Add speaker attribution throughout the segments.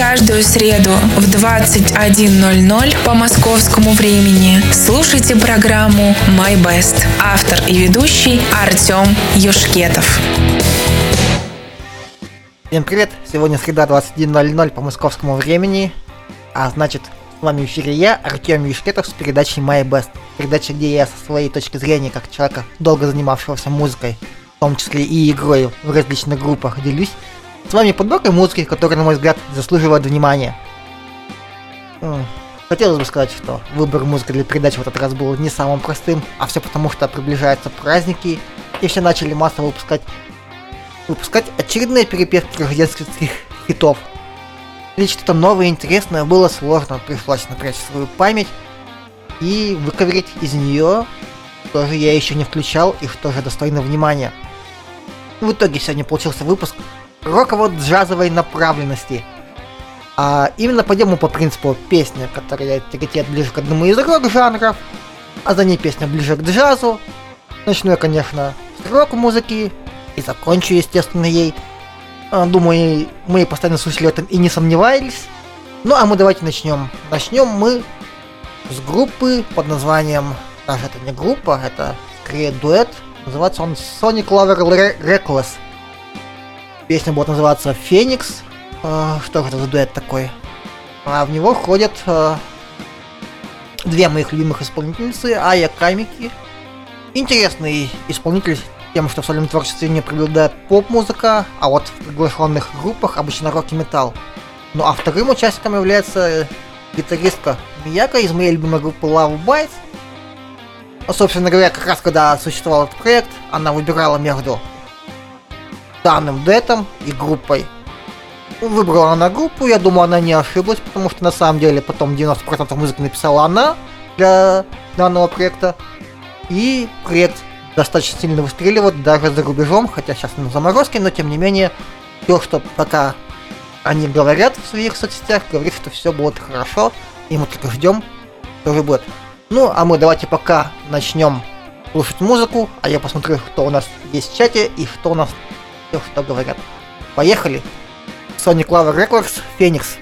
Speaker 1: каждую среду в 21.00 по московскому времени слушайте программу «My Best». Автор и ведущий Артем Юшкетов.
Speaker 2: Всем привет! Сегодня среда 21.00 по московскому времени. А значит, с вами в эфире я, Артем Юшкетов, с передачей My Best. Передача, где я со своей точки зрения, как человека, долго занимавшегося музыкой, в том числе и игрой в различных группах, делюсь с вами подборкой музыки, которая, на мой взгляд, заслуживает внимания. Хотелось бы сказать, что выбор музыки для передачи в этот раз был не самым простым, а все потому, что приближаются праздники, и все начали массово выпускать выпускать очередные перепевки рождественских хитов. Или что-то новое и интересное было сложно, пришлось напрячь свою память и выковырять из нее, что же я еще не включал и что же достойно внимания. В итоге сегодня получился выпуск роково-джазовой направленности. А именно пойдем по принципу песня, которая тяготеет ближе к одному из рок-жанров, а за ней песня ближе к джазу. Начну я, конечно, с рок-музыки, и закончу, естественно, ей. А, думаю, мы постоянно слушали этом и не сомневались. Ну а мы давайте начнем. Начнем мы с группы под названием... Даже это не группа, это скорее дуэт. Называется он Sonic Lover Reckless. Песня будет называться Феникс. А, что это за дуэт такой? А в него входят а, две моих любимых исполнительницы, Ая Камики. Интересный исполнитель тем, что в сольном творчестве не преобладает поп-музыка, а вот в приглашенных группах обычно рок и металл. Ну а вторым участником является гитаристка Мияка из моей любимой группы Love Bites. Собственно говоря, как раз когда существовал этот проект, она выбирала между данным дуэтом и группой. Выбрала она группу, я думаю, она не ошиблась, потому что на самом деле потом 90% музыки написала она для данного проекта. И проект достаточно сильно выстреливают даже за рубежом, хотя сейчас на заморозке, но тем не менее, то, что пока они говорят в своих соцсетях, говорит, что все будет хорошо, и мы только ждем, что же будет. Ну, а мы давайте пока начнем слушать музыку, а я посмотрю, кто у нас есть в чате и что у нас все, что говорят. Поехали! Sonic Lover Records, Феникс.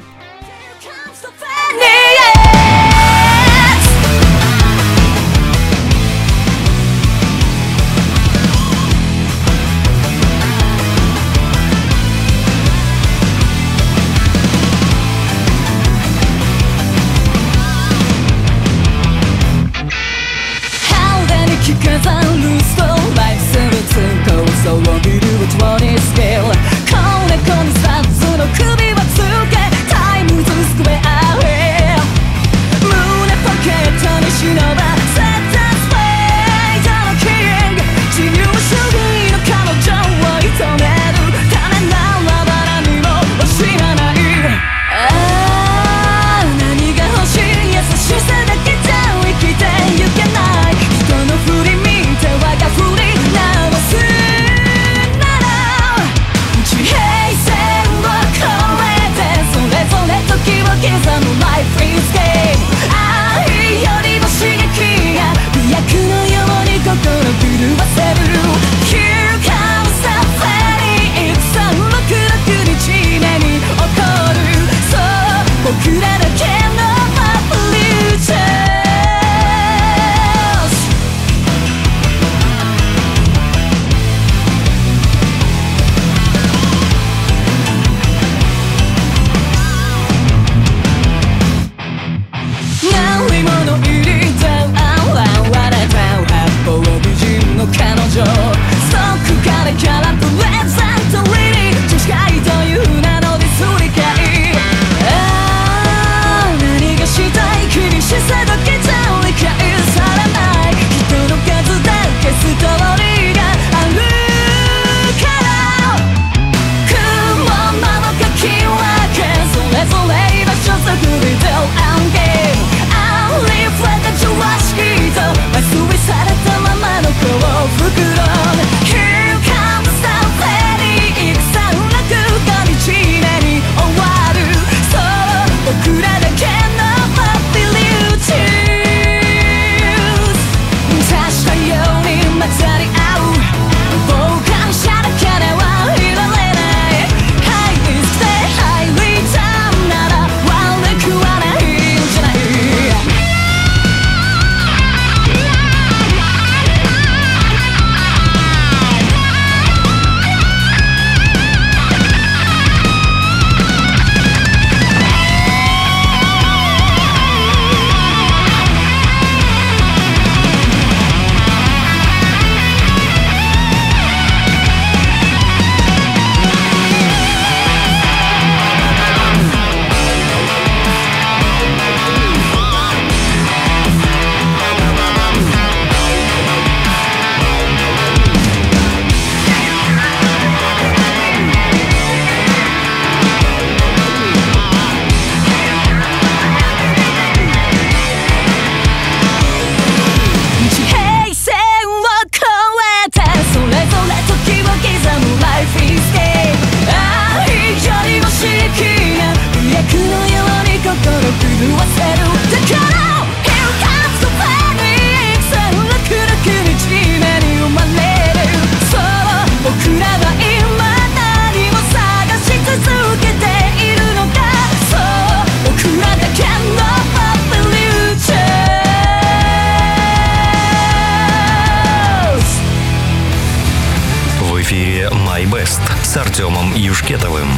Speaker 3: С Артемом Юшкетовым.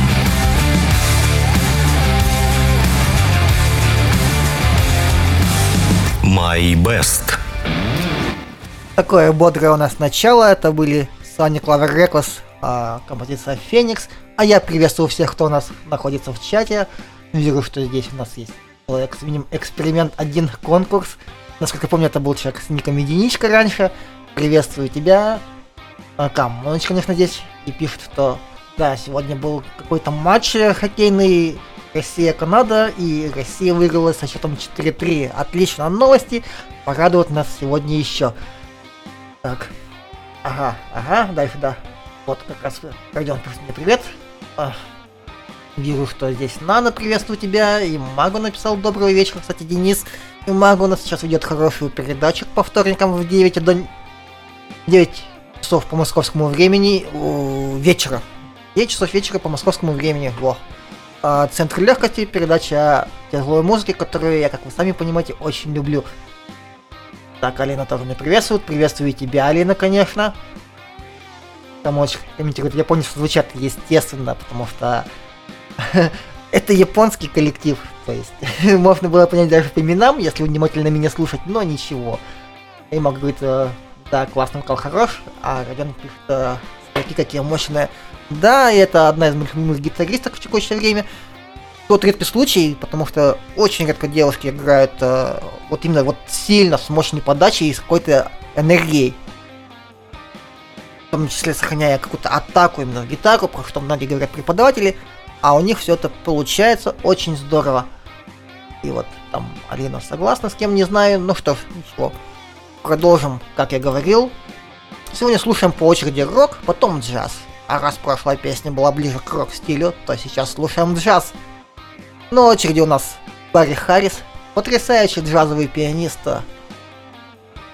Speaker 3: My Best.
Speaker 2: Такое бодрое у нас начало. Это были Sonic Lover Reckless, а, композиция Феникс. А я приветствую всех, кто у нас находится в чате. Вижу, что здесь у нас есть человек с эксперимент один конкурс. Насколько я помню, это был человек с ником Единичка раньше. Приветствую тебя. А, Камоныч, конечно, здесь и пишет, что да, сегодня был какой-то матч хоккейный. Россия-Канада, и Россия выиграла со счетом 4-3. Отлично, новости. Порадуют нас сегодня еще. Так, ага, ага, дальше, да. Вот как раз пройдем мне привет. А, вижу, что здесь Нана приветствую тебя, и Магу написал. Добрый вечер, кстати, Денис. И Магу у нас сейчас ведет хорошую передачу по вторникам в 9 до 9 часов по московскому времени вечера. 9 часов вечера по московскому времени. Во. А, Центр легкости, передача тяжелой музыки, которую я, как вы сами понимаете, очень люблю. Так, Алина тоже меня приветствует. Приветствую тебя, Алина, конечно. Там очень комментирует японец звучат естественно, потому что это японский коллектив. То есть можно было понять даже по именам, если внимательно меня слушать, но ничего. И могу говорить, э, да, классный вокал хорош, а Родион пишет, э, какие мощные да, это одна из моих любимых гитаристок в текущее время. Тот редкий случай, потому что очень редко девушки играют э, вот именно вот сильно с мощной подачей и с какой-то энергией. В том числе сохраняя какую-то атаку именно в гитару, про что многие говорят преподаватели, а у них все это получается очень здорово. И вот там Алина согласна с кем, не знаю. Ну что ж, ничего. Продолжим, как я говорил. Сегодня слушаем по очереди рок, потом джаз. А раз прошлая песня была ближе к рок-стилю, то сейчас слушаем джаз. На очереди у нас Барри Харрис, потрясающий джазовый пианист.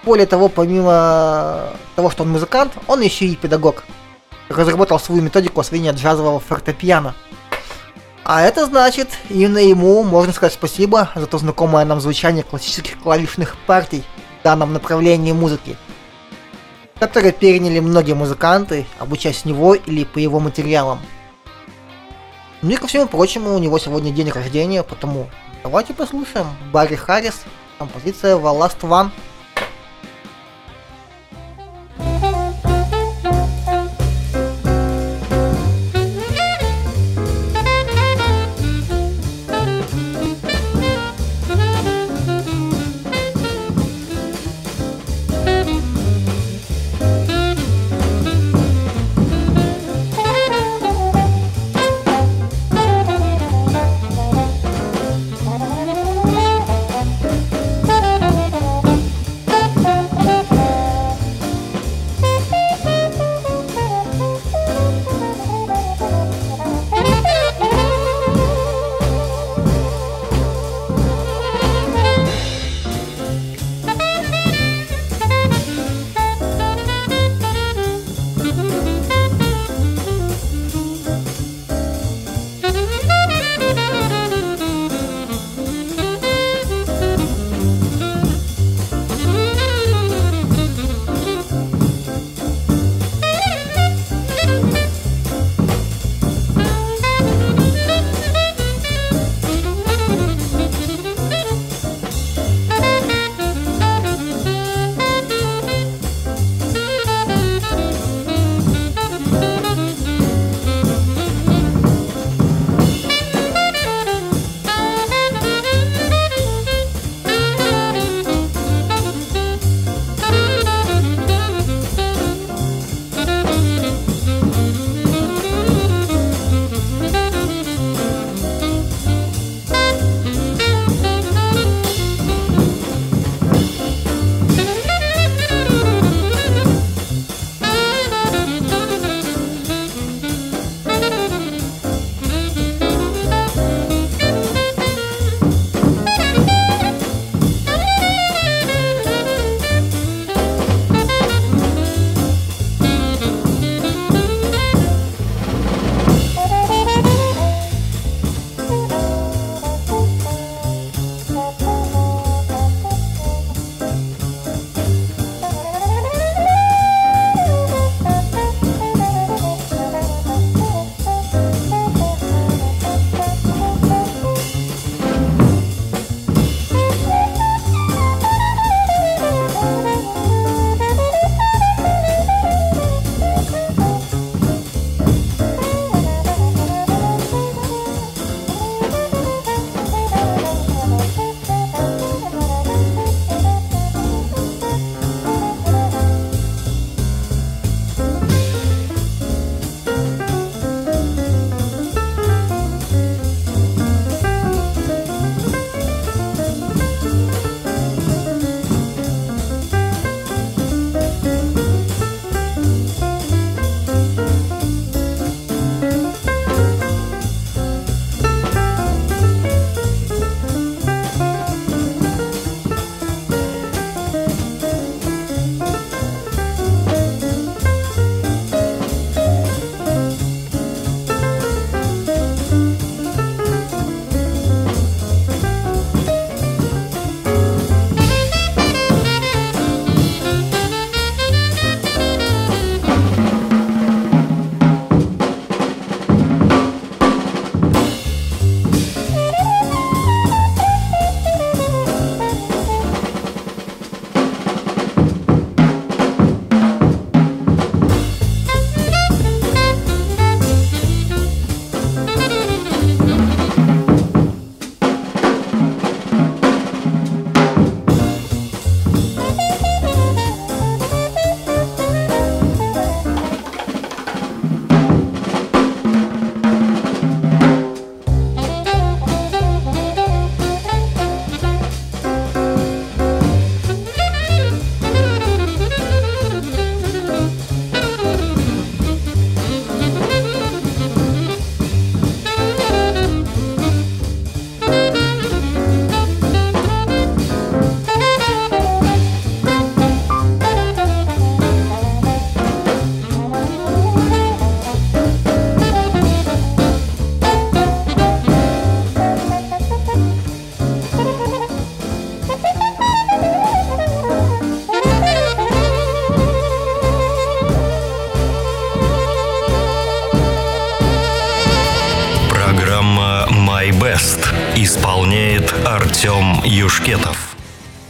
Speaker 2: Более того, помимо того, что он музыкант, он еще и педагог. Разработал свою методику освоения джазового фортепиано. А это значит, именно ему можно сказать спасибо за то знакомое нам звучание классических клавишных партий данном направлении музыки – которые переняли многие музыканты, обучаясь него или по его материалам. Ну и ко всему прочему, у него сегодня день рождения, потому давайте послушаем Барри Харрис, композиция The Last One.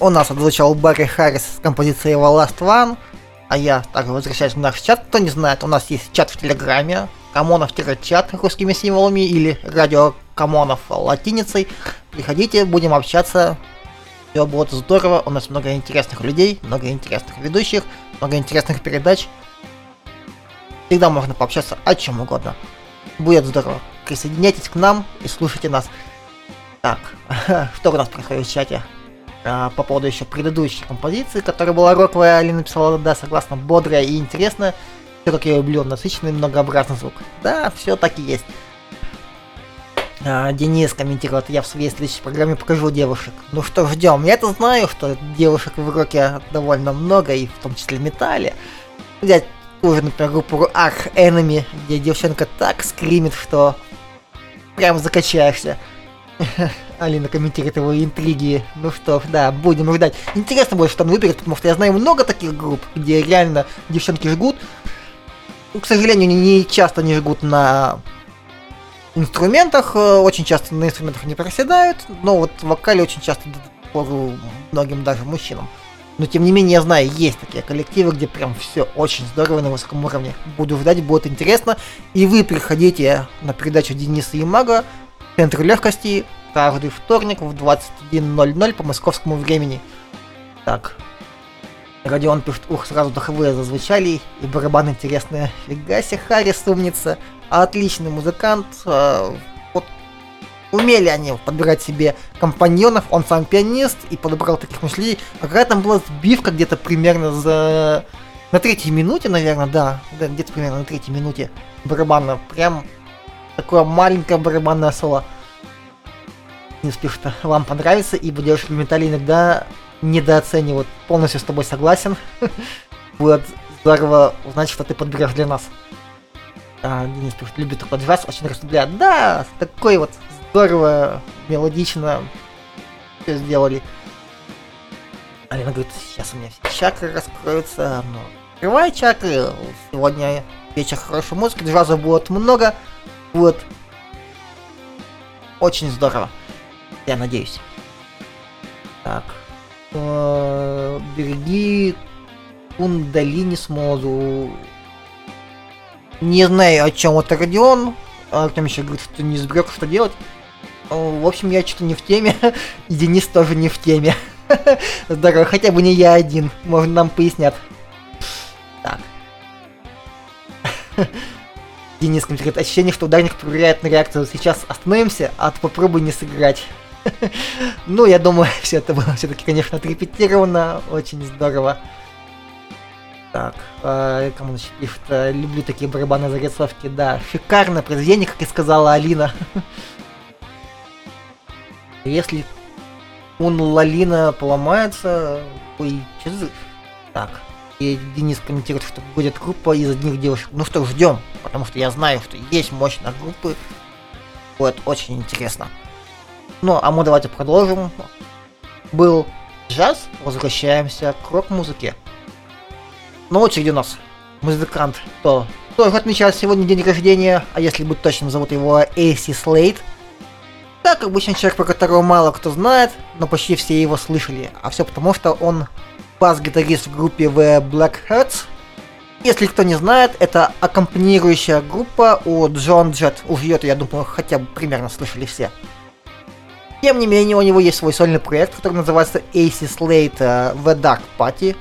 Speaker 2: У нас отзвучал Барри Харрис с композицией Last One, а я также возвращаюсь в наш чат. Кто не знает, у нас есть чат в Телеграме, Камонов-чат русскими символами или радио Камонов латиницей. Приходите, будем общаться. Все будет здорово. У нас много интересных людей, много интересных ведущих, много интересных передач. Всегда можно пообщаться о чем угодно. Будет здорово. Присоединяйтесь к нам и слушайте нас. Так, что у нас происходит в чате? А, по поводу еще предыдущей композиции, которая была роковая, Алина написала, да, согласно, бодрая и интересная. Все как я люблю, насыщенный, многообразный звук. Да, все так и есть. А, Денис комментирует, я в своей следующей программе покажу девушек. Ну что, ждем. Я-то знаю, что девушек в роке довольно много, и в том числе металле. Взять тоже, например, группу Arch Enemy, где девчонка так скримит, что прям закачаешься. Алина комментирует его интриги. Ну что да, будем ждать. Интересно будет, что он выберет, потому что я знаю много таких групп, где реально девчонки жгут. Ну, к сожалению, не часто не жгут на инструментах, э, очень часто на инструментах не проседают, но вот в вокале очень часто пору многим даже мужчинам. Но тем не менее, я знаю, есть такие коллективы, где прям все очень здорово на высоком уровне. Буду ждать, будет интересно. И вы приходите на передачу Дениса Ямага Центр легкости каждый вторник в 21.00 по московскому времени. Так. Родион пишет, ух, сразу духовые зазвучали, и барабан интересные. Фига себе, Харрис умница. Отличный музыкант. Э, вот умели они подбирать себе компаньонов, он сам пианист и подобрал таких мыслей. А когда там была сбивка где-то примерно за... На третьей минуте, наверное, да где-то примерно на третьей минуте барабана, прям такое маленькое барабанное соло. Не спишь, что вам понравится, ибо девушки металли иногда недооценивают. Полностью с тобой согласен. Будет здорово узнать, что ты подберешь для нас. А, Денис пишет, любит такой джаз, очень расслабляет. Да, такой вот здорово, мелодично все сделали. Алина говорит, сейчас у меня все чакры раскроются, но открывай чакры, сегодня вечер хорошей музыки, джаза будет много, вот. Очень здорово. Я надеюсь. Так. Э, береги Кундалини Смозу. Не знаю, о чем это Родион. Артем еще говорит, что не сберег, что делать. Э, в общем, я что-то не в теме. И Денис тоже не в теме. Здорово, хотя бы не я один. Может, нам пояснят. Так. Денис комментирует ощущение, что ударник проверяет на реакцию. Сейчас остановимся, а то попробуй не сыграть. ну, я думаю, все это было все-таки, конечно, отрепетировано. Очень здорово. Так, э, кому э, люблю такие барабаны зарисовки, да, шикарное произведение, как и сказала Алина. Если он Лалина поломается, ой, за... Так, и Денис комментирует, что будет группа из одних девушек. Ну что, ждем, потому что я знаю, что есть мощная группы. Будет очень интересно. Ну, а мы давайте продолжим. Был джаз, возвращаемся к рок-музыке. На очереди у нас музыкант, кто тоже отмечает сегодня день рождения, а если быть точным, зовут его Эйси Слейд. Так, обычный человек, про которого мало кто знает, но почти все его слышали. А все потому, что он бас-гитарист в группе The Black Hearts. Если кто не знает, это аккомпанирующая группа у Джон Джет. Уж ее-то, я думаю, хотя бы примерно слышали все. Тем не менее, у него есть свой сольный проект, который называется AC Slate The Dark Party.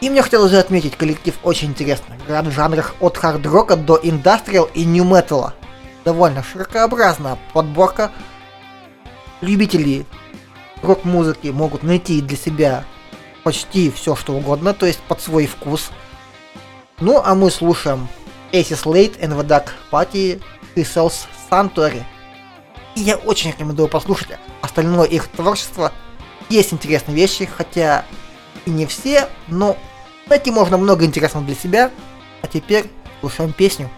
Speaker 2: И мне хотелось бы отметить, коллектив очень интересный. Играет в жанрах от хард-рока до индастриал и нью-металла. Довольно широкообразная подборка. Любители рок-музыки могут найти для себя почти все, что угодно, то есть под свой вкус. Ну, а мы слушаем Aces Late and the Dark Party Sells Sanctuary. И я очень рекомендую послушать остальное их творчество. Есть интересные вещи, хотя и не все, но найти можно много интересного для себя. А теперь слушаем песню.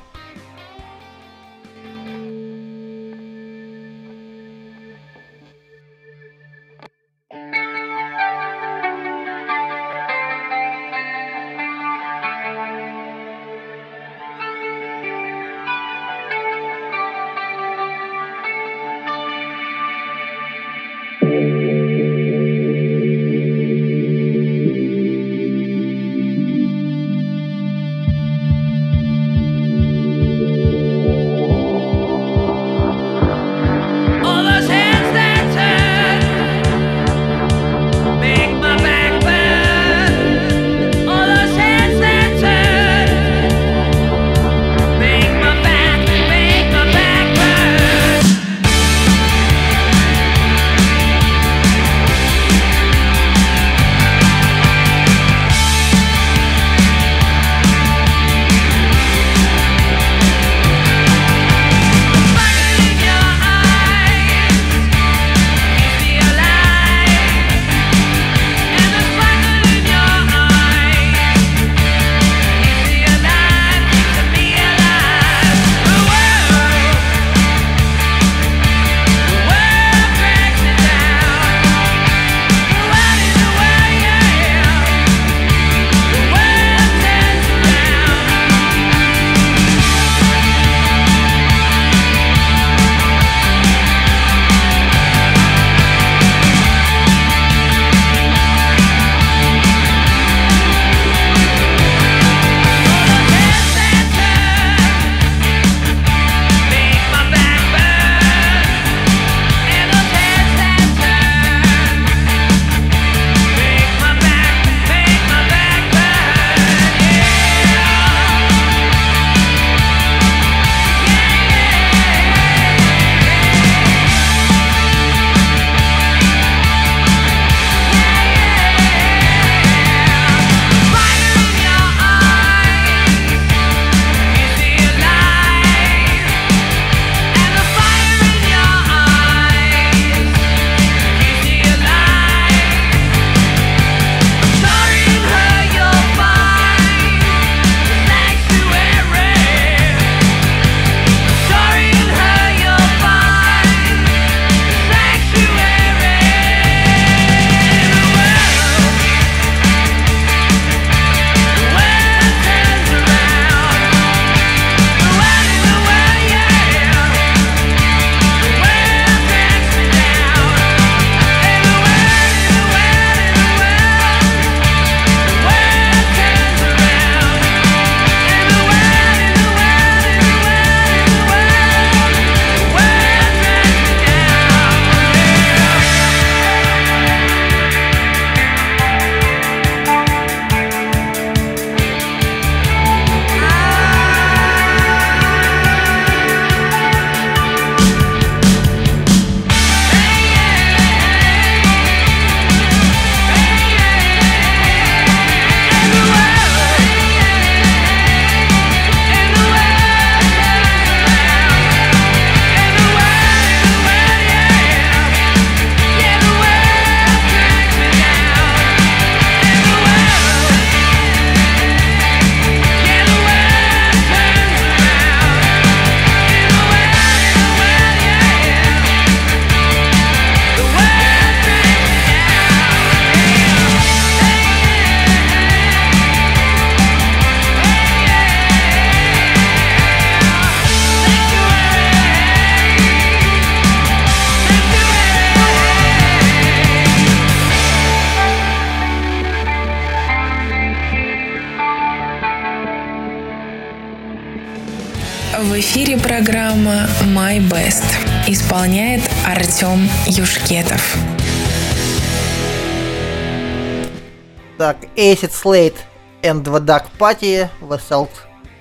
Speaker 2: Acid Slate and the Dark Party, Vessel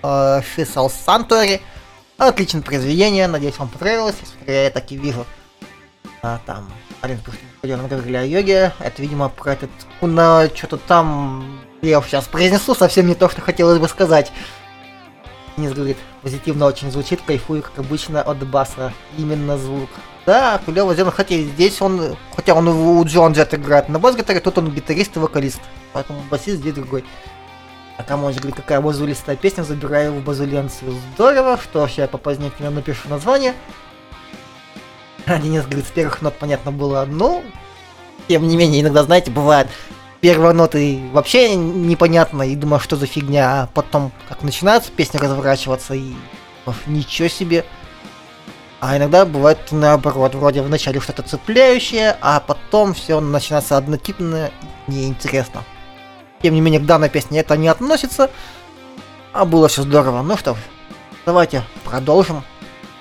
Speaker 2: uh, Shissel Santori. Отличное произведение, надеюсь, вам понравилось. Я так и вижу. А, там, один мы говорили о йоге. Это, видимо, про этот Куна, что-то там, я сейчас произнесу, совсем не то, что хотелось бы сказать. Денис говорит, позитивно очень звучит, кайфую, как обычно, от баса. Именно звук. Да, клево сделано, хотя здесь он, хотя он у Джон Джет играет на бас-гитаре, тут он гитарист и вокалист. Поэтому басист здесь другой. А Камонч говорит, какая базулистая песня, забираю в базуленцию. Здорово, что ж, я попозднее напишу название. А Денис говорит, с первых нот понятно было, ну, тем не менее, иногда, знаете, бывает, первые ноты вообще непонятно, и думаю, что за фигня, а потом, как начинается песня разворачиваться, и ничего себе. А иногда бывает наоборот, вроде вначале что-то цепляющее, а потом все начинается однотипно и неинтересно. Тем не менее, к данной песне это не относится, а было все здорово. Ну что ж, давайте продолжим.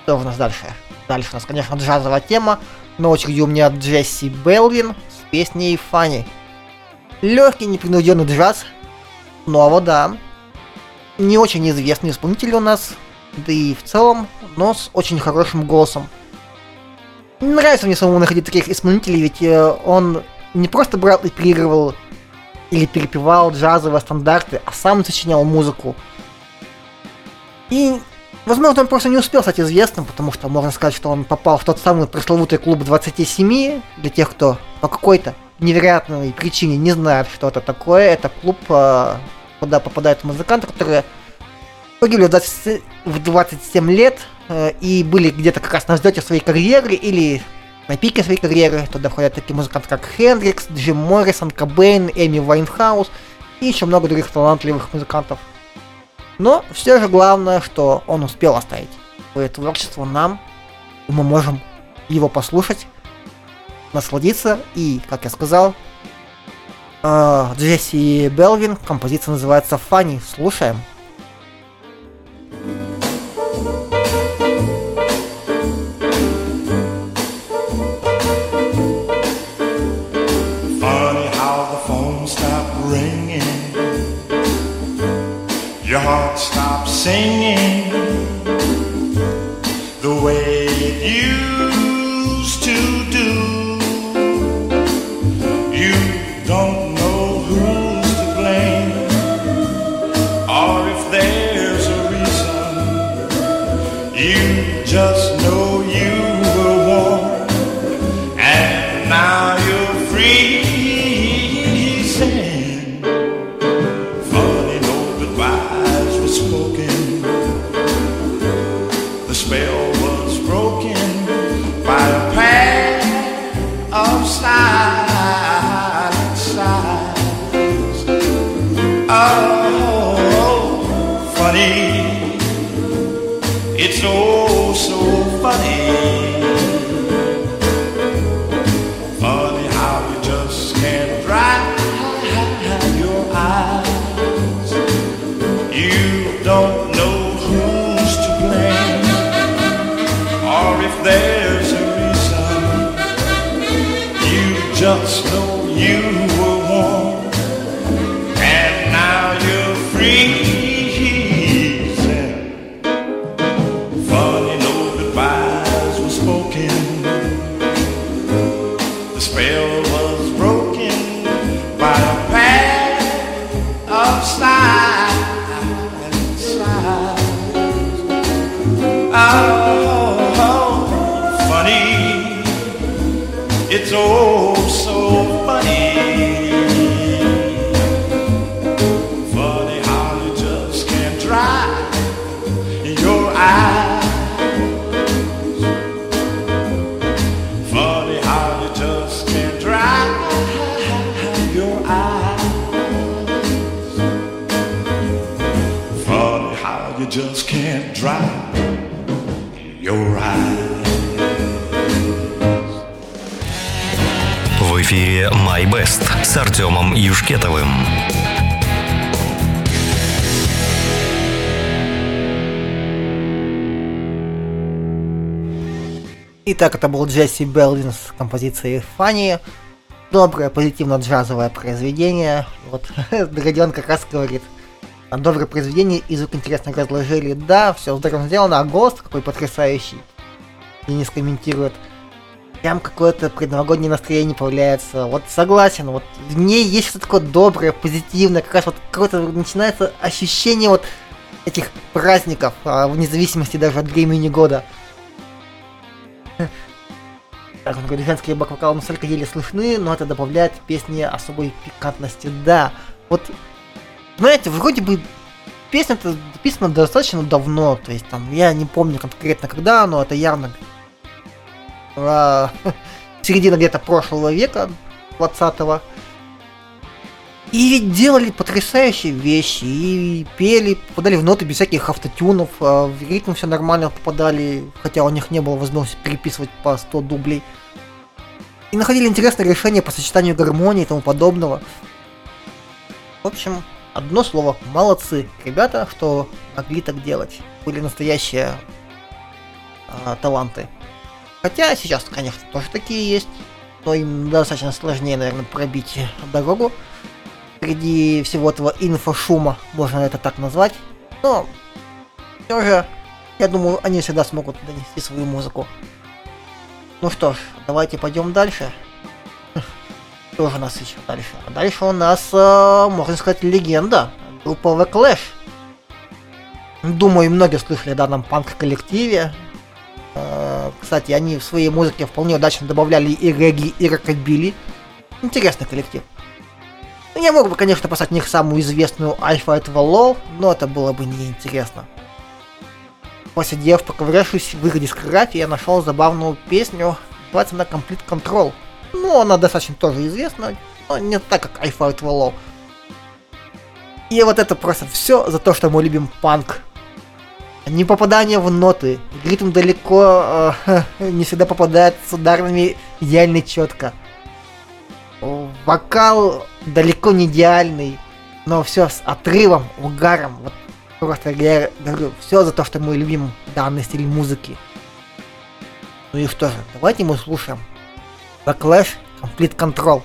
Speaker 2: Что у нас дальше? Дальше у нас, конечно, джазовая тема. На очереди у меня Джесси Белвин с песней Фанни. Легкий, непринужденный джаз. Снова, да. Не очень известный исполнитель у нас, да и в целом, но с очень хорошим голосом. Нравится мне самому находить таких исполнителей, ведь э, он не просто брал и переигрывал или перепевал джазовые стандарты, а сам сочинял музыку. И, возможно, он просто не успел стать известным, потому что можно сказать, что он попал в тот самый пресловутый клуб 27, для тех, кто по какой-то невероятной причине не знает, что это такое. Это клуб, э, куда попадают музыканты, которые погибли в, 20, в 27 лет э, и были где-то как раз на взлете своей карьеры или на пике своей карьеры. Туда входят такие музыканты, как Хендрикс, Джим Моррисон, Кобейн, Эми Вайнхаус и еще много других талантливых музыкантов. Но все же главное, что он успел оставить свое творчество нам, и мы можем его послушать насладиться. И, как я сказал, э, Джесси Белвин, композиция называется «Funny».
Speaker 3: Слушаем. same Петровым.
Speaker 2: Итак, это был Джесси Беллин с композицией «Фанни». Доброе, позитивно-джазовое произведение. Вот Дредион как раз говорит, доброе произведение, и звук интересно разложили. Да, все здорово сделано, а голос какой потрясающий. Денис комментирует – Прям какое-то предновогоднее настроение появляется. Вот согласен, вот в ней есть что-то такое доброе, позитивное, как раз вот какое-то начинается ощущение вот этих праздников, а, вне зависимости даже от времени года. Так, он говорит, женские бак-вокалы настолько еле слышны, но это добавляет песне особой пикантности. Да, вот, знаете, вроде бы песня-то написана достаточно давно, то есть там, я не помню конкретно когда, но это явно середина где-то прошлого века, 20-го. И ведь делали потрясающие вещи, и пели, попадали в ноты без всяких автотюнов, а в ритм все нормально попадали, хотя у них не было возможности переписывать по 100 дублей. И находили интересное решение по сочетанию гармонии и тому подобного. В общем, одно слово, молодцы, ребята, что могли так делать. Были настоящие а, таланты. Хотя сейчас, конечно, тоже такие есть, но им достаточно сложнее, наверное, пробить дорогу среди всего этого инфошума, можно это так назвать. Но все же, я думаю, они всегда смогут донести свою музыку. Ну что ж, давайте пойдем дальше. Что же у нас еще дальше? А дальше у нас, э, можно сказать, легенда. Группа The Clash. Думаю, многие слышали о данном панк-коллективе. Э, кстати, они в своей музыке вполне удачно добавляли и регги, и рокобили. Интересный коллектив. Ну, я мог бы, конечно, поставить них самую известную Альфа этого лол, но это было бы неинтересно. Посидев, поковырявшись в их дискографии, я нашел забавную песню, называется она Complete Control. Ну, она достаточно тоже известна, но не так, как Альфа этого лол. И вот это просто все за то, что мы любим панк. Не попадание в ноты, ритм далеко э, не всегда попадает с ударными идеально четко. Вокал далеко не идеальный, но все с отрывом, угаром. Вот просто я говорю, все за то, что мы любим данный стиль музыки. Ну и что же, давайте мы слушаем The Clash Complete Control.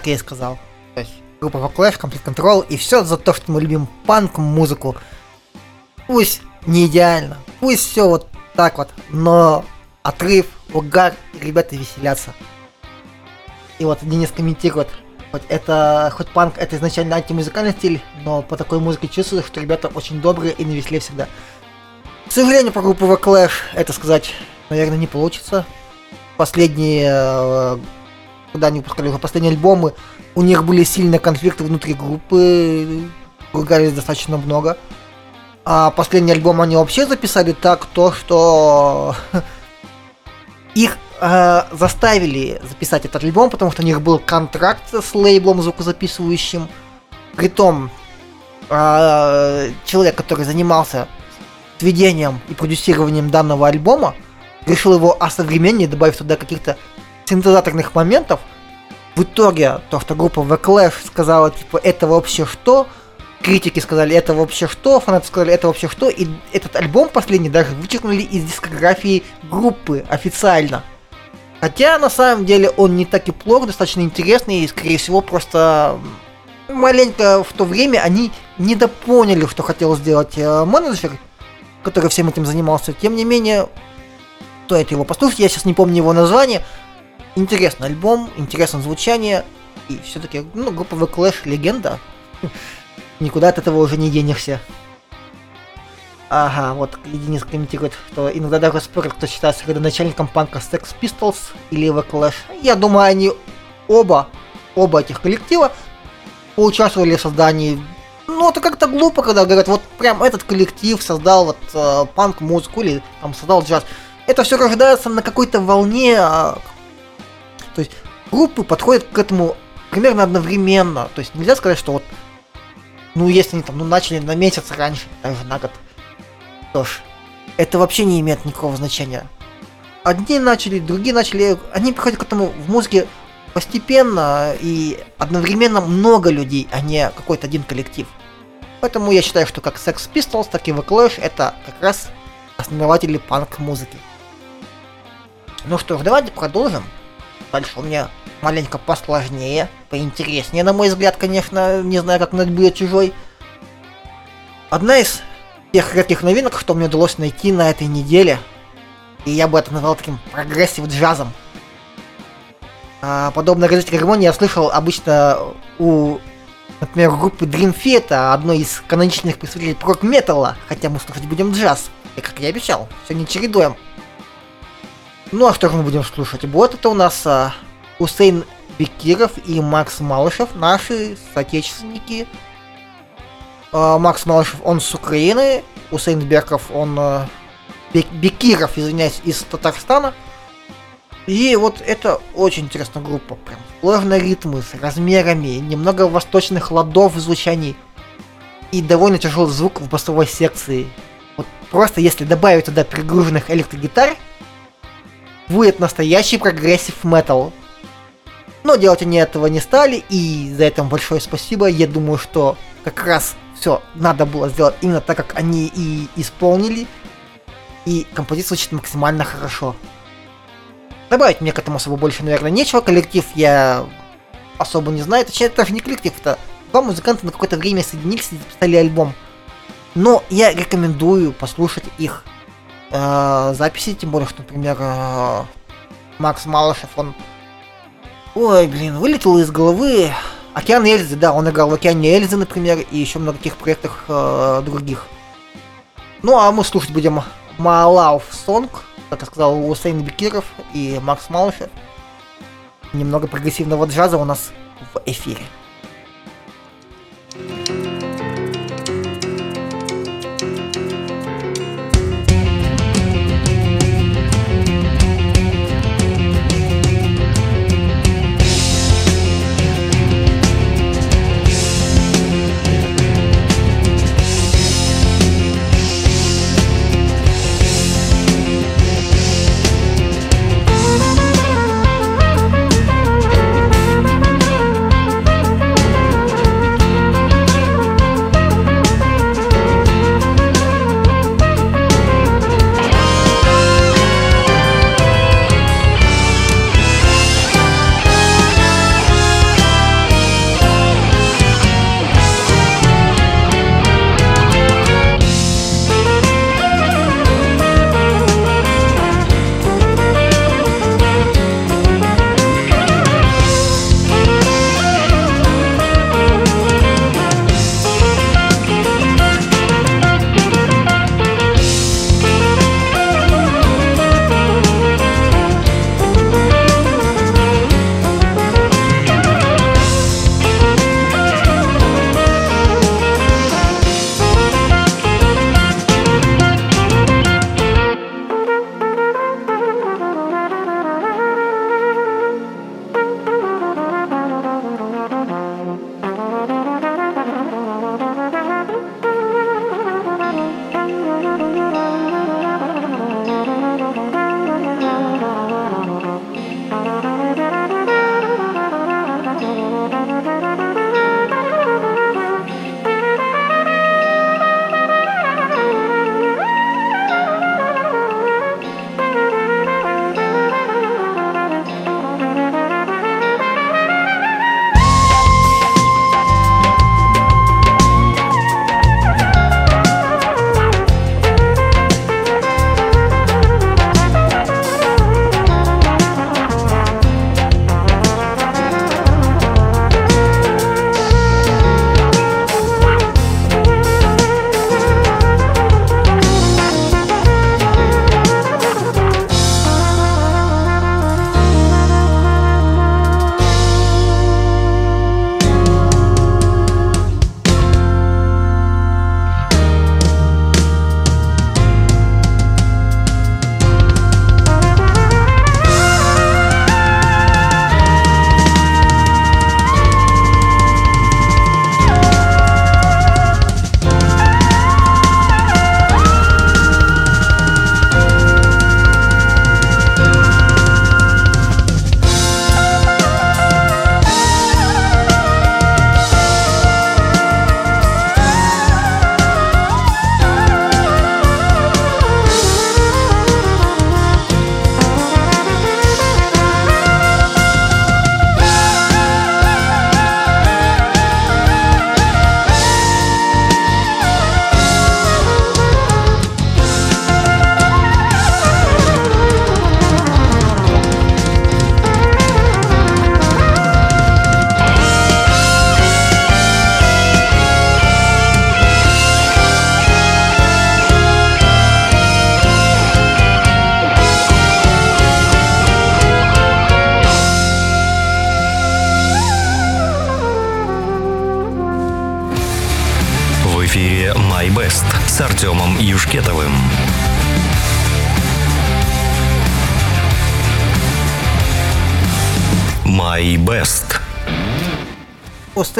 Speaker 2: Как я и сказал. То есть группа The Clash, Complete Control, и все за то, что мы любим панк, музыку. Пусть не идеально, пусть все вот так вот, но отрыв, угар, ребята веселятся. И вот Денис комментирует, хоть это, хоть панк это изначально антимузыкальный стиль, но по такой музыке чувствуется, что ребята очень добрые и навеселе всегда. К сожалению, по группе The Clash это сказать, наверное, не получится. Последние, э, когда они выпускали уже последние альбомы, у них были сильные конфликты внутри группы, ругались достаточно много. А последний альбом они вообще записали так, то что их э, заставили записать этот альбом, потому что у них был контракт с лейблом звукозаписывающим. Притом, э, человек, который занимался сведением и продюсированием данного альбома, решил его осовременить, добавив туда каких-то синтезаторных моментов. В итоге, то, что группа The Clash сказала, типа, это вообще что, критики сказали, это вообще что, фанаты сказали, это вообще что, и этот альбом последний даже вычеркнули из дискографии группы официально. Хотя, на самом деле, он не так и плох, достаточно интересный, и, скорее всего, просто маленько в то время они недопоняли, что хотел сделать э, менеджер, который всем этим занимался. Тем не менее, стоит его послушать, я сейчас не помню его название. Интересный альбом, интересное звучание, и все-таки, ну, группа The Clash легенда. Никуда от этого уже не денешься. Ага, вот Денис комментирует, что иногда даже спорят, кто считается родоначальником панка Sex Pistols или The Clash. Я думаю, они оба, оба этих коллектива поучаствовали в создании ну, это как-то глупо, когда говорят, вот прям этот коллектив создал вот э, панк-музыку или там создал джаз. Это все рождается на какой-то волне. Э, то есть группы подходят к этому примерно одновременно. То есть нельзя сказать, что вот, ну, если они там, ну, начали на месяц раньше, даже на год. Что ж, это вообще не имеет никакого значения. Одни начали, другие начали, они приходят к этому в музыке постепенно и одновременно много людей, а не какой-то один коллектив. Поэтому я считаю, что как Sex Pistols, так и The Clash это как раз основатели панк-музыки. Ну что ж, давайте продолжим. Дальше у меня маленько посложнее, поинтереснее, на мой взгляд, конечно, не знаю, как будет чужой. Одна из тех редких новинок, что мне удалось найти на этой неделе, и я бы это назвал таким progressive джазом. А, подобное развитие гармонии я слышал обычно у, например, группы Dream Theater, одной из каноничных представителей prog-металла, хотя мы слушать будем джаз. И как я обещал, все не чередуем. Ну а что же мы будем слушать? Вот это у нас а, Усейн Бекиров и Макс Малышев, наши соотечественники. А, Макс Малышев, он с Украины, Усейн Берков, он а, Бекиров, извиняюсь, из Татарстана. И вот это очень интересная группа, прям сложные ритмы с размерами, немного восточных ладов в и довольно тяжелый звук в басовой секции. Вот просто если добавить туда пригруженных электрогитар, будет настоящий progressive метал. Но делать они этого не стали, и за это большое спасибо. Я думаю, что как раз все надо было сделать именно так, как они и исполнили. И композиция звучит максимально хорошо. Добавить мне к этому особо больше, наверное, нечего. Коллектив я особо не знаю. Точнее, это даже не коллектив, это два музыканта на какое-то время соединились и записали альбом. Но я рекомендую послушать их э, записи, тем более, что, например, э, Макс Малышев, он... Ой, блин, вылетел из головы. Океан Эльзы, да, он играл в Океане Эльзы, например, и еще много таких проектах э, других. Ну, а мы слушать будем Малав Сонг, как сказал, Усейн Бекиров и Макс Малышев. Немного прогрессивного джаза у нас в эфире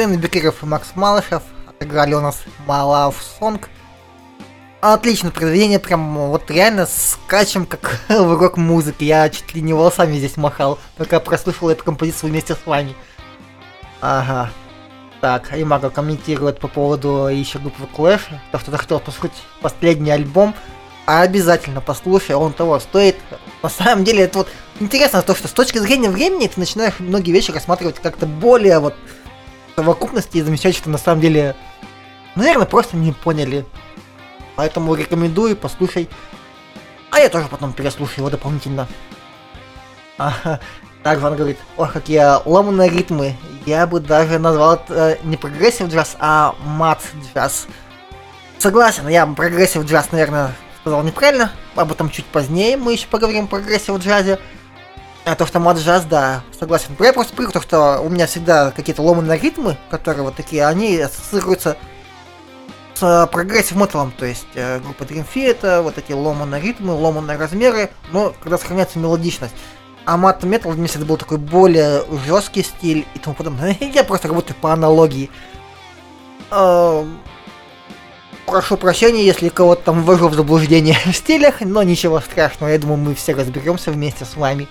Speaker 2: Устен Бекиров и Макс Малышев отыграли у нас Love Song. Отличное произведение, прям вот реально скачем как в рок музыки. Я чуть ли не волосами здесь махал, пока прослушал эту композицию вместе с вами. Ага. Так, Римаго комментирует по поводу еще группы Clash, то, что захотел послушать последний альбом. А обязательно послушай, он того стоит. На самом деле, это вот интересно то, что с точки зрения времени ты начинаешь многие вещи рассматривать как-то более вот совокупности и замечать, что на самом деле, наверное, просто не поняли. Поэтому рекомендую, послушай. А я тоже потом переслушаю его дополнительно. Ага. Также он говорит, ох, какие ломаные ритмы. Я бы даже назвал это э, не progressive джаз, а math джаз. Согласен, я progressive джаз, наверное, сказал неправильно. Об этом чуть позднее мы еще поговорим про progressive джазе. А то, что math джаз, да, согласен. Я просто привык, то, что у меня всегда какие-то ломаные ритмы, которые вот такие, они ассоциируются с progressive металом, то есть э, группа Dream Theater, вот эти ломаные ритмы, ломаные размеры, но когда сохраняется мелодичность. А math метал вместе это был такой более жесткий стиль и тому подобное. Я просто работаю по аналогии. Эм, прошу прощения, если кого-то там ввожу в заблуждение в стилях, но ничего страшного, я думаю, мы все разберемся вместе с вами.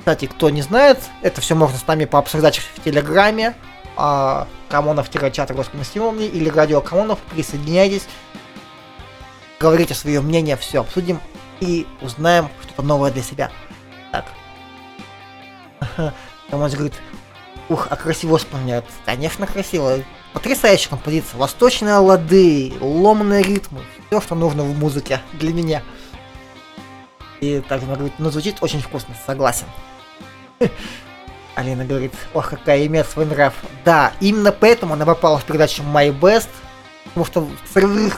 Speaker 2: Кстати, кто не знает, это все можно с нами пообсуждать в Телеграме, а, Камонов-чат Симовне или Радио Камонов, присоединяйтесь, говорите свое мнение, все обсудим и узнаем что-то новое для себя. Так, Камаз говорит, ух, а красиво вспоминают. Конечно, красиво. Потрясающая композиция. Восточные лады, ломаные ритмы. Все, что нужно в музыке для меня. И так она говорит, ну звучит очень вкусно, согласен. Алина говорит, ох, какая имеет свой нрав. Да, именно поэтому она попала в передачу My Best, потому что,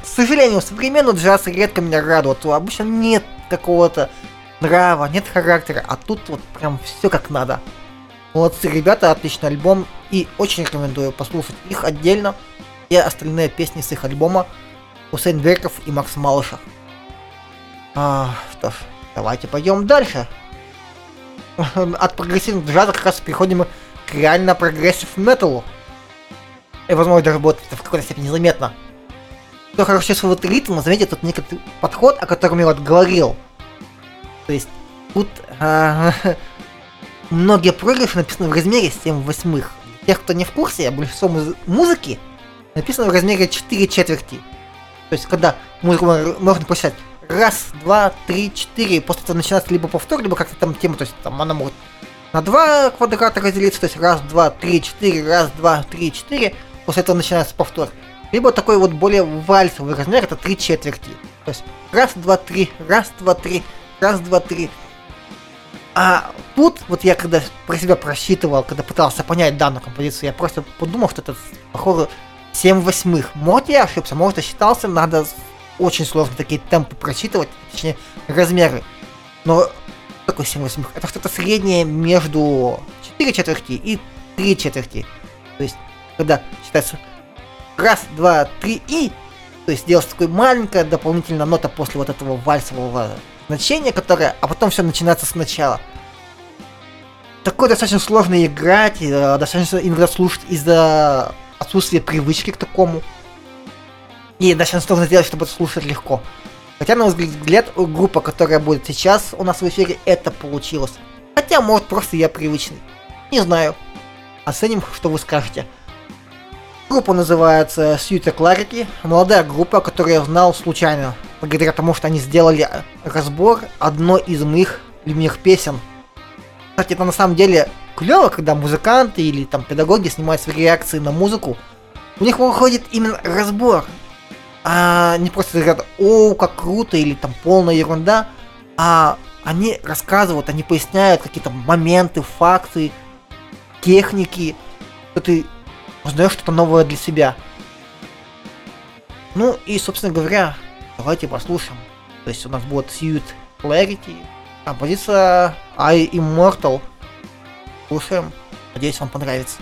Speaker 2: к сожалению, современный джаз редко меня радует. Обычно нет какого-то нрава, нет характера, а тут вот прям все как надо. Молодцы ребята, отличный альбом, и очень рекомендую послушать их отдельно, и остальные песни с их альбома Хусейн Берков и Макс Малышев. А, что ж, давайте пойдем дальше. От прогрессивного джаза как раз переходим к реально progressive металу. И, возможно, даже будет в какой-то степени заметно. Кто хорошо чувствует ритм, заметит тут некий подход, о котором я вот говорил. То есть тут а, многие проигрыши написаны в размере 7 восьмых. Тех, кто не в курсе, большинство муз- музыки написано в размере 4 четверти. То есть, когда музыку можно посчитать раз, два, три, четыре, после этого начинается либо повтор, либо как-то там тема, то есть там она может на два квадрата разделиться, то есть раз, два, три, четыре, раз, два, три, четыре, после этого начинается повтор. Либо такой вот более вальсовый размер, это три четверти. То есть раз, два, три, раз, два, три, раз, два, три. А тут, вот я когда про себя просчитывал, когда пытался понять данную композицию, я просто подумал, что это, похоже, 7 восьмых. Может, я ошибся, может, я считался, надо очень сложно такие темпы просчитывать, точнее, размеры. Но такой 7 восьмых? Это что-то среднее между 4 четверти и 3 четверти. То есть, когда считается раз, два, три и, то есть делается такой маленькая дополнительная нота после вот этого вальсового значение, которое, а потом все начинается сначала. Такое достаточно сложно играть, э, достаточно иногда слушать из-за отсутствия привычки к такому. И достаточно сложно сделать, чтобы это слушать легко. Хотя, на мой взгляд, группа, которая будет сейчас у нас в эфире, это получилось. Хотя, может, просто я привычный. Не знаю. Оценим, что вы скажете. Группа называется Suite Clarity. Молодая группа, которую я знал случайно благодаря тому, что они сделали разбор одной из моих любимых песен. Кстати, это на самом деле клево, когда музыканты или там педагоги снимают свои реакции на музыку. У них выходит именно разбор. А не просто говорят, о, как круто, или там полная ерунда, а они рассказывают, они поясняют какие-то моменты, факты, техники, что ты узнаешь что-то новое для себя. Ну и, собственно говоря, Давайте послушаем. То есть у нас будет Suit Clarity, композиция I Immortal. Слушаем. Надеюсь, вам понравится.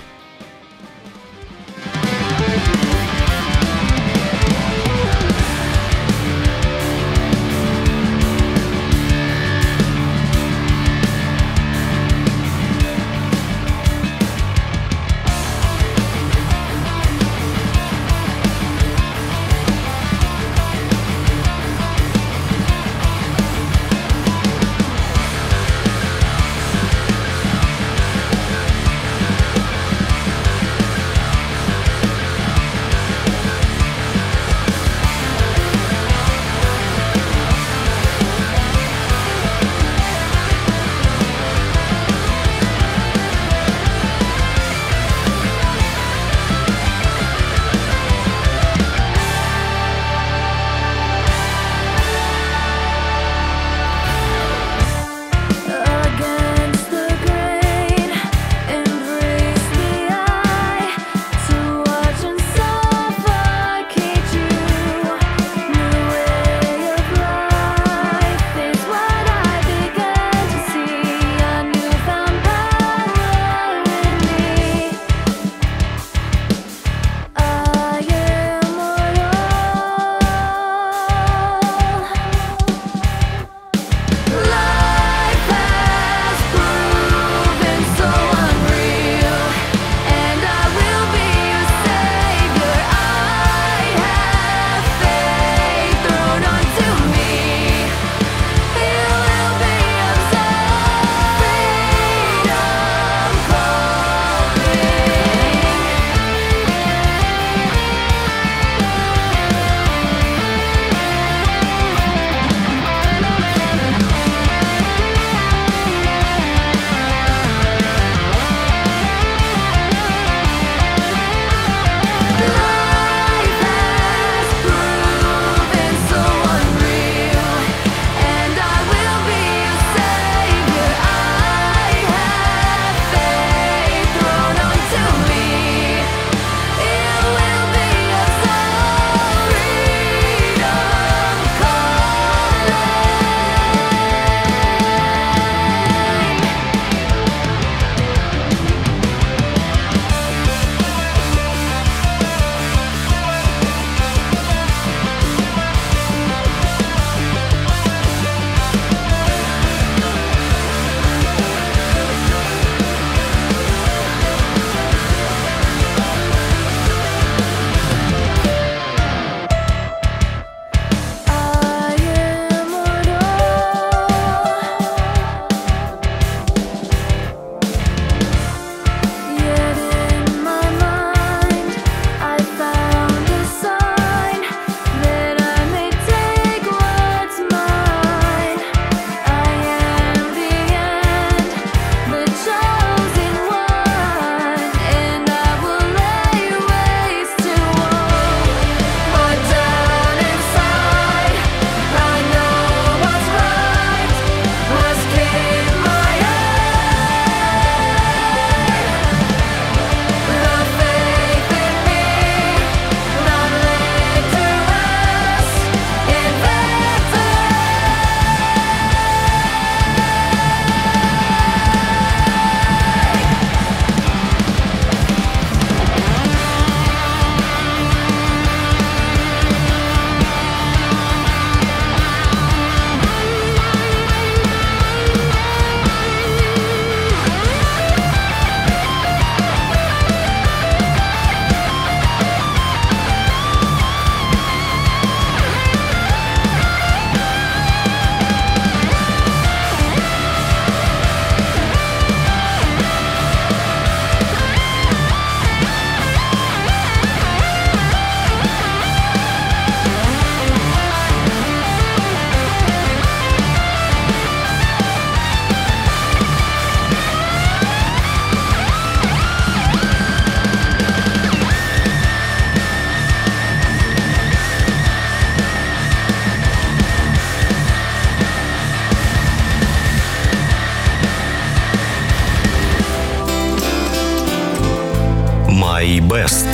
Speaker 3: My Best.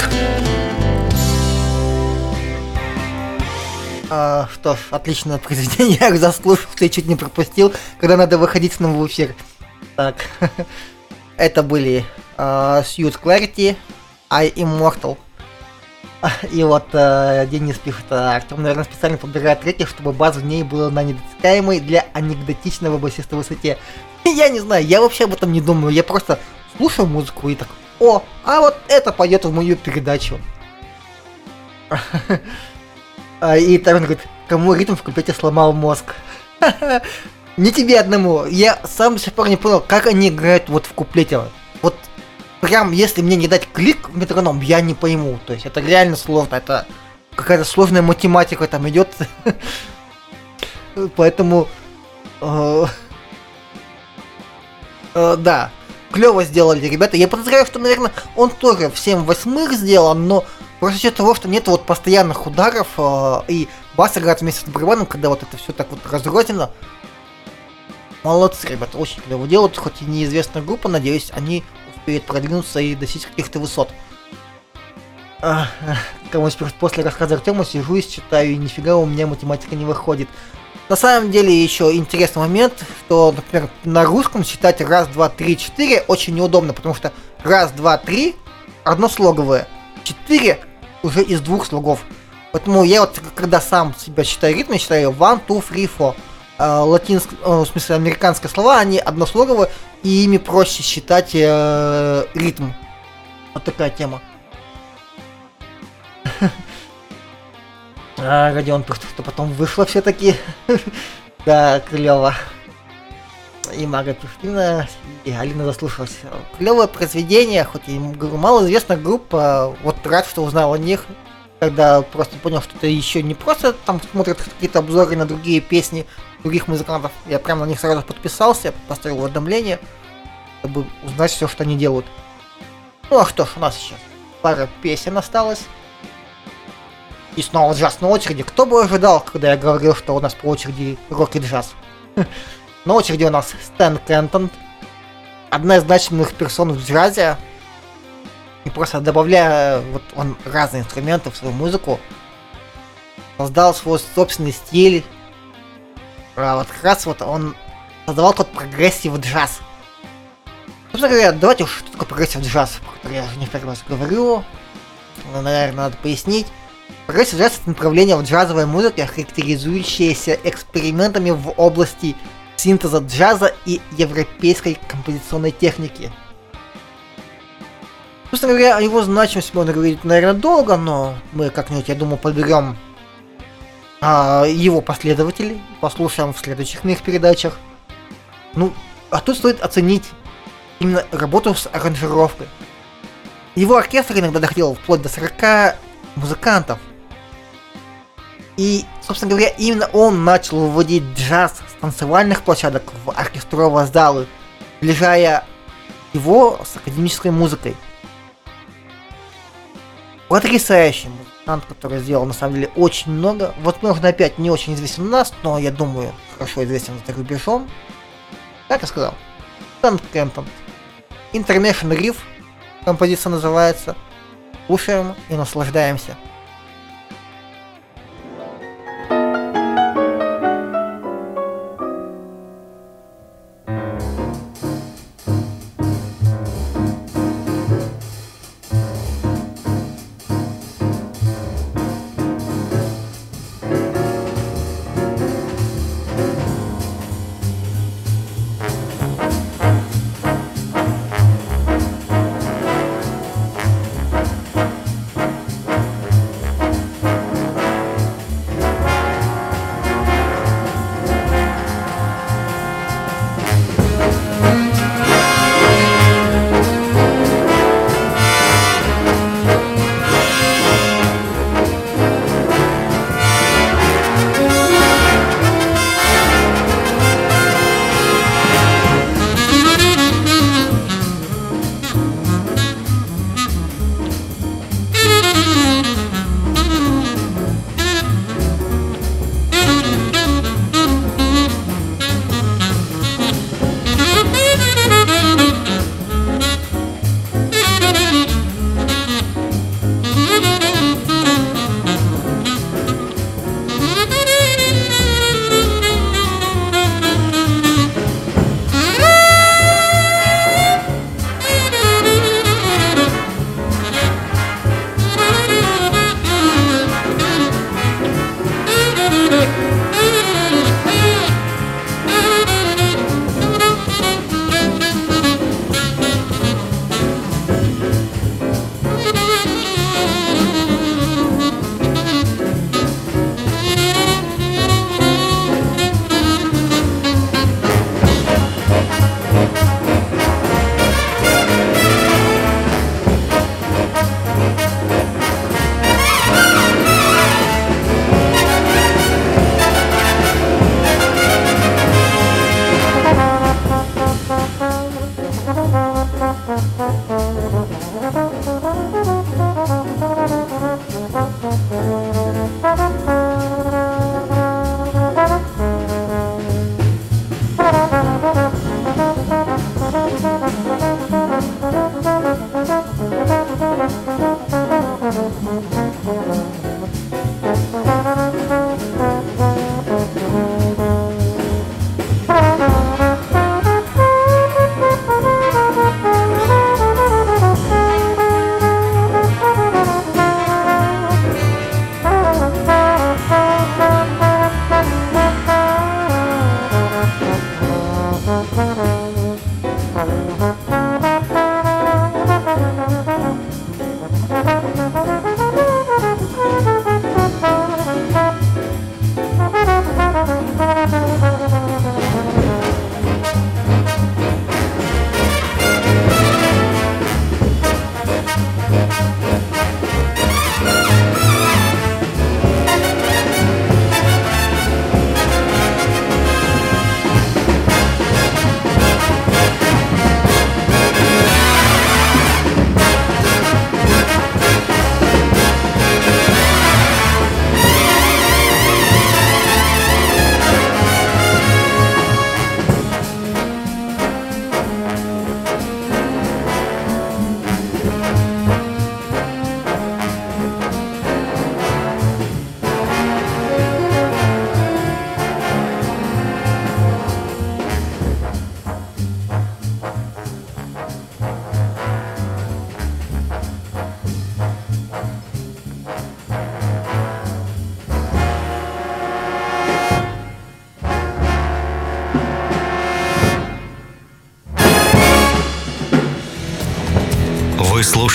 Speaker 2: А, что ж, отличное произведение, я заслушал, что я чуть не пропустил, когда надо выходить снова в эфир. Так, это были uh, Suit Clarity, I Immortal. И вот э, Денис пишет, а, Артем, наверное, специально подбирает треки, чтобы база в ней была на недосягаемой для анекдотичного басиста высоте. Я не знаю, я вообще об этом не думаю, я просто слушаю музыку и так, о, а вот это пойдет в мою передачу. А, и там он говорит, кому ритм в куплете сломал мозг. Не тебе одному. Я сам до сих пор не понял, как они играют вот в куплете. Вот прям, если мне не дать клик в метроном, я не пойму. То есть это реально сложно. Это какая-то сложная математика там идет. Поэтому... Э, э, да, клево сделали ребята. Я подозреваю, что, наверное, он тоже в 7 восьмых сделан, но просто счет того, что нет вот постоянных ударов, э, и бас играет вместе с барабаном, когда вот это все так вот разрознено. Молодцы, ребята, очень клево делают, хоть и неизвестная группа, надеюсь, они успеют продвинуться и достичь каких-то высот. Кому после рассказа Артема сижу и читаю, и нифига у меня математика не выходит. На самом деле еще интересный момент, что, например, на русском считать раз, два, три, четыре очень неудобно, потому что раз, два, три однослоговое, четыре уже из двух слогов. Поэтому я вот, когда сам себя считаю ритм, я считаю one, two, three, four. А, латинск, в смысле, американские слова, они однослоговые, и ими проще считать э, ритм. Вот такая тема. А, Родион просто что потом вышло все-таки. да, клево. И Мага Пушкина, и Алина заслушалась. Клевое произведение, хоть и малоизвестная группа. Вот рад, что узнал о них, когда просто понял, что это еще не просто там смотрят какие-то обзоры на другие песни других музыкантов. Я прям на них сразу подписался, поставил уведомление, чтобы узнать все, что они делают. Ну а что ж, у нас сейчас пара песен осталось. И снова джаз на очереди. Кто бы ожидал, когда я говорил, что у нас по очереди рок и джаз. На очереди у нас Стэн Кентон. Одна из значимых персон в джазе. И просто добавляя вот он разные инструменты в свою музыку, создал свой собственный стиль. А вот как раз вот он создавал тот progressive джаз. Собственно говоря, давайте уж что такое прогрессив джаз, про который я не в первый раз говорю. Наверное, надо пояснить. Джаз это направление в джазовой музыке, характеризующееся экспериментами в области синтеза джаза и европейской композиционной техники. Собственно говоря, о его значимости можно говорить, наверное, долго, но мы как-нибудь, я думаю, подберем а, его последователей, послушаем в следующих моих передачах. Ну, а тут стоит оценить именно работу с аранжировкой. Его оркестр иногда доходил вплоть до 40 музыкантов. И, собственно говоря, именно он начал выводить джаз с танцевальных площадок в оркестровые залы, сближая его с академической музыкой. Потрясающий музыкант, который сделал на самом деле очень много. Вот можно опять не очень известен у нас, но я думаю, хорошо известен за рубежом. Как я сказал, Стэн Кэмпон. International Riff, композиция называется. Слушаем и наслаждаемся.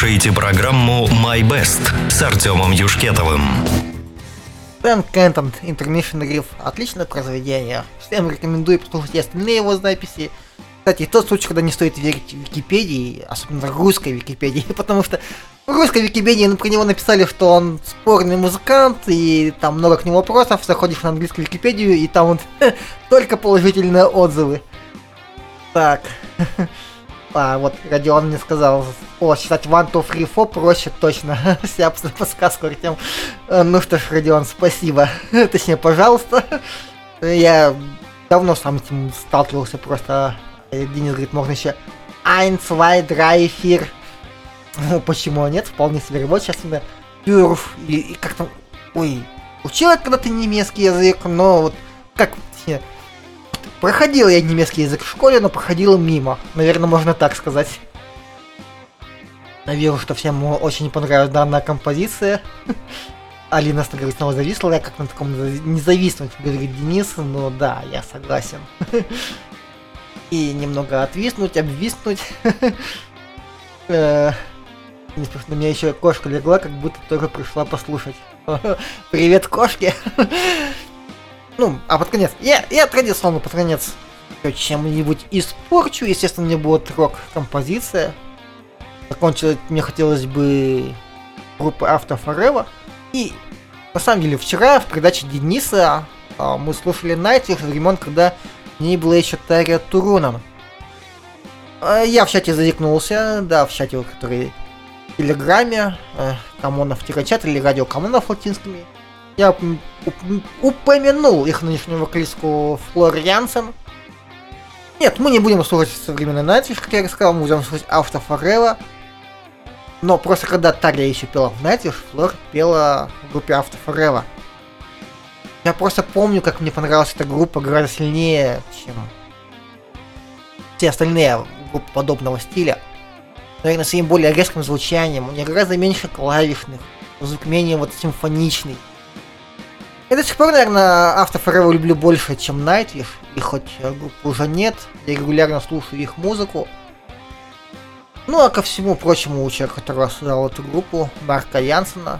Speaker 3: Слушаете программу My Best с Артемом Юшкетовым.
Speaker 2: Бен Кентон, Intermission Riff. Отличное произведение. Всем рекомендую послушать и остальные его записи. Кстати, тот случай, когда не стоит верить Википедии, особенно русской Википедии, потому что в русской Википедии ну, про него написали, что он спорный музыкант, и там много к нему вопросов, заходишь на английскую Википедию, и там вот только положительные отзывы. Так. А, вот Родион мне сказал, о, считать one, two, three, four проще точно. Вся подсказку Артем. Э, ну что ж, Родион, спасибо. Точнее, пожалуйста. Я давно сам этим сталкивался, просто Денис говорит, можно еще ein, zwei, drei, vier. Ну, почему нет? Вполне себе вот сейчас именно Пюрф и, и как-то... Ой, учил я когда-то немецкий язык, но вот как Проходил я немецкий язык в школе, но проходил мимо. Наверное, можно так сказать. Я вижу, что всем очень понравилась данная композиция. Алина снова зависла, я как на таком независимом, говорит Денис, но да, я согласен. И немного отвиснуть, обвиснуть. Э, на меня еще кошка легла, как будто тоже пришла послушать. Привет, кошки! Ну, а под конец, я, я традиционно под конец чем-нибудь испорчу. Естественно, мне будет рок-композиция. Закончить мне хотелось бы группы After Forever. И, на самом деле, вчера в передаче Дениса а, мы слушали Найти в времен, когда не было еще Тария Турунан. А, я в чате заикнулся, да, в чате, который в Телеграме, э, Камонов-чат или Радио Камонов латинскими я упомянул их нынешнюю вокалистку Флор Янсен. Нет, мы не будем слушать современный Найтвиш, как я сказал, мы будем слушать Авто Форева. Но просто когда Тария еще пела в Найтвиш, Флор пела в группе Авто Форева. Я просто помню, как мне понравилась эта группа гораздо сильнее, чем все остальные группы подобного стиля. Наверное, своим более резким звучанием, у них гораздо меньше клавишных, звук менее вот симфоничный. Я до сих пор, наверное, автов Forever люблю больше, чем Nightwish. И хоть группы уже нет, я регулярно слушаю их музыку. Ну а ко всему прочему, у человека, который создал эту группу, Марка Янсена,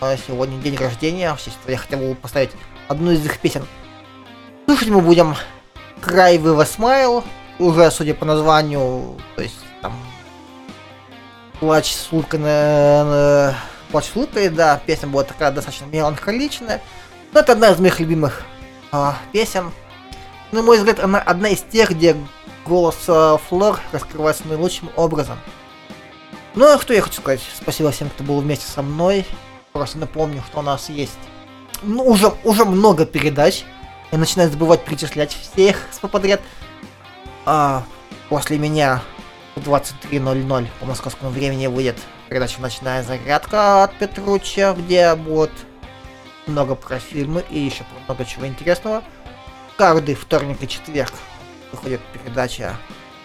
Speaker 2: а сегодня день рождения, в честь я хотел бы поставить одну из их песен. Слушать мы будем Cry with a Smile, уже, судя по названию, то есть там плач с улыбкой на, плач с улыбкой, да, песня была такая достаточно меланхоличная. Но это одна из моих любимых а, песен. На мой взгляд, она одна из тех, где голос а, Флор раскрывается наилучшим образом. Ну а что я хочу сказать? Спасибо всем, кто был вместе со мной. Просто напомню, что у нас есть ну, уже, уже много передач. Я начинаю забывать перечислять всех подряд. А, после меня в 23.00 по московскому времени выйдет передача «Ночная зарядка» от Петруча, где будет много про фильмы и еще много чего интересного. Каждый вторник и четверг выходит передача.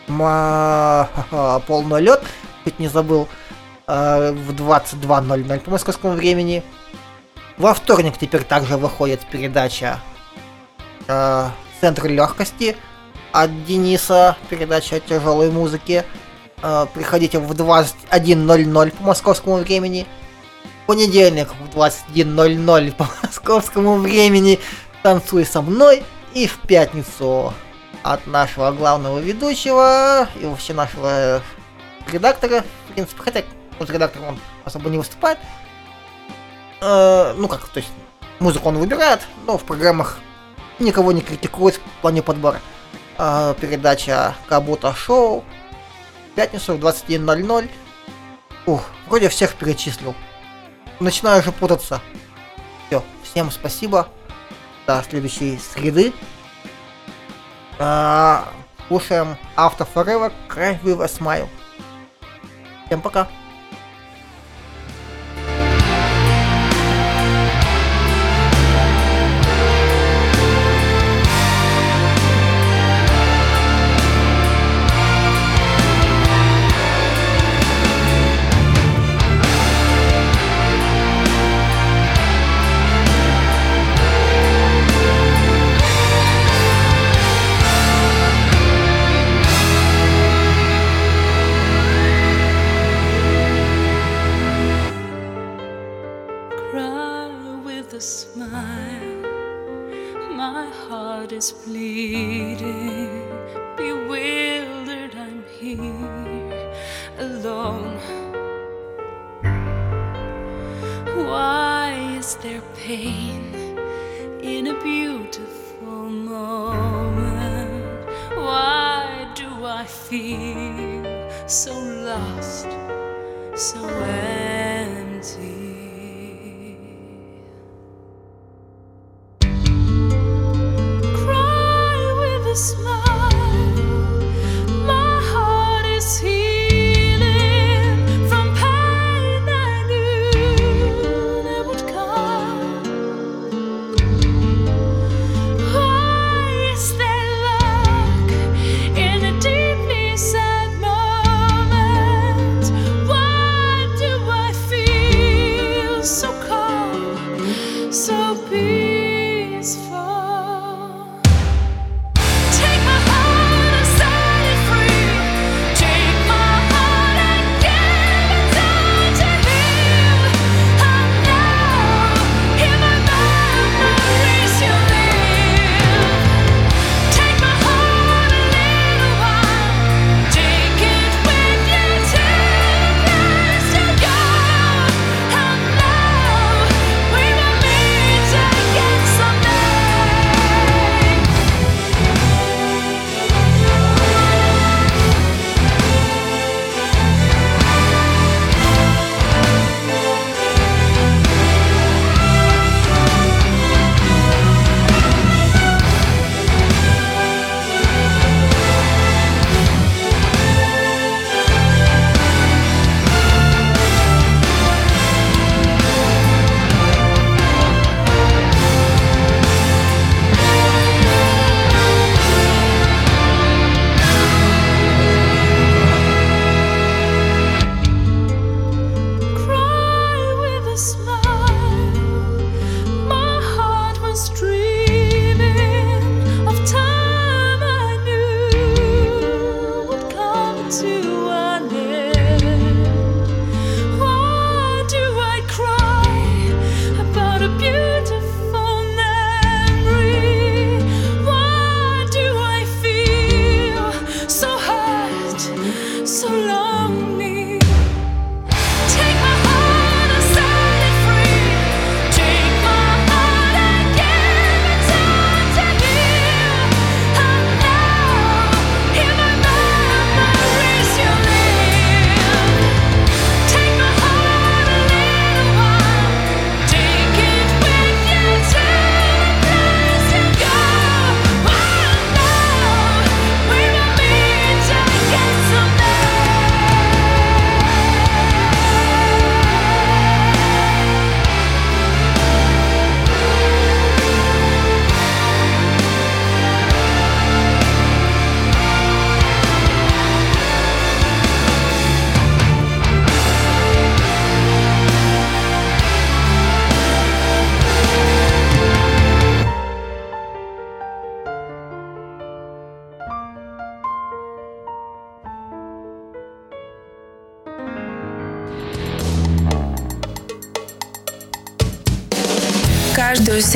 Speaker 2: «Полный лед», хоть не забыл, э, в 22.00 по московскому времени. Во вторник теперь также выходит передача э, «Центр легкости» от Дениса, передача тяжелой музыке. Э, приходите в 21.00 по московскому времени. В понедельник в 21.00 по московскому времени «Танцуй со мной» и в пятницу от нашего главного ведущего и вообще нашего редактора, в принципе, хотя вот редактор он особо не выступает. Э, ну как, то есть музыку он выбирает, но в программах никого не критикует в плане подбора. Э, передача Кабута Шоу. Пятницу в 21.00. Ух, вроде всех перечислил. Начинаю уже путаться. Все, всем спасибо. До следующей среды. А, слушаем Auto Forever Cry With a Smile. Всем пока.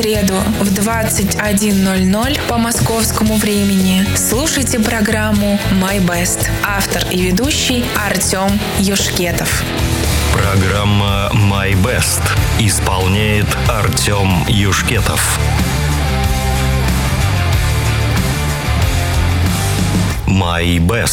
Speaker 1: Среду в 21.00 по московскому времени слушайте программу My Best. Автор и ведущий Артем Юшкетов.
Speaker 4: Программа My Best. Исполняет Артем Юшкетов. My Best.